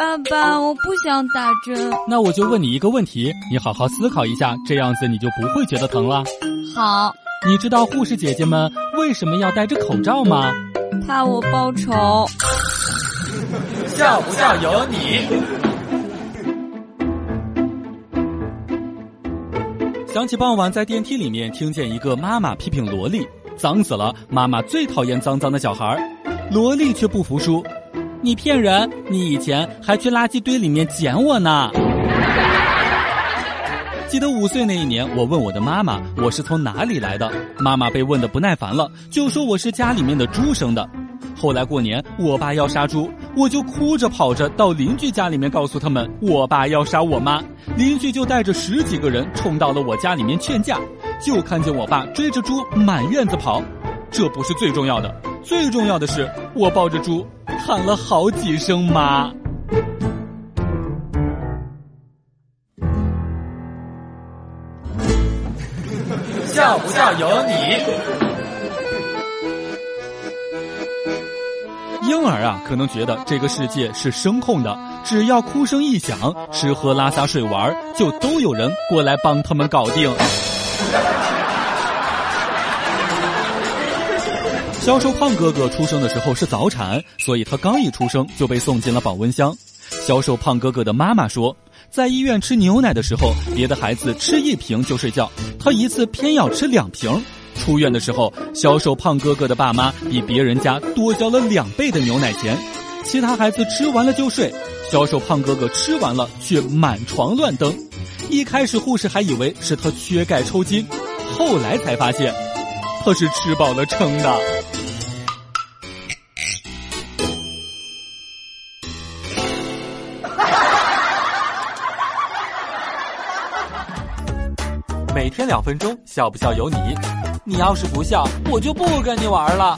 爸爸，我不想打针。那我就问你一个问题，你好好思考一下，这样子你就不会觉得疼了。好。你知道护士姐姐们为什么要戴着口罩吗？怕我报仇。笑不笑由你。想起傍晚在电梯里面听见一个妈妈批评萝莉脏死了，妈妈最讨厌脏脏的小孩儿萝莉却不服输，你骗人！你以前还去垃圾堆里面捡我呢。记得五岁那一年，我问我的妈妈我是从哪里来的，妈妈被问的不耐烦了，就说我是家里面的猪生的。后来过年，我爸要杀猪，我就哭着跑着到邻居家里面告诉他们，我爸要杀我妈。邻居就带着十几个人冲到了我家里面劝架，就看见我爸追着猪满院子跑。这不是最重要的，最重要的是我抱着猪喊了好几声妈。笑不笑由你。婴儿啊，可能觉得这个世界是声控的，只要哭声一响，吃喝拉撒睡玩就都有人过来帮他们搞定。销售胖哥哥出生的时候是早产，所以他刚一出生就被送进了保温箱。销售胖哥哥的妈妈说，在医院吃牛奶的时候，别的孩子吃一瓶就睡觉，他一次偏要吃两瓶。出院的时候，销售胖哥哥的爸妈比别人家多交了两倍的牛奶钱。其他孩子吃完了就睡，销售胖哥哥吃完了却满床乱蹬。一开始护士还以为是他缺钙抽筋，后来才发现他是吃饱了撑的。每天两分钟，笑不笑由你。你要是不笑，我就不跟你玩了。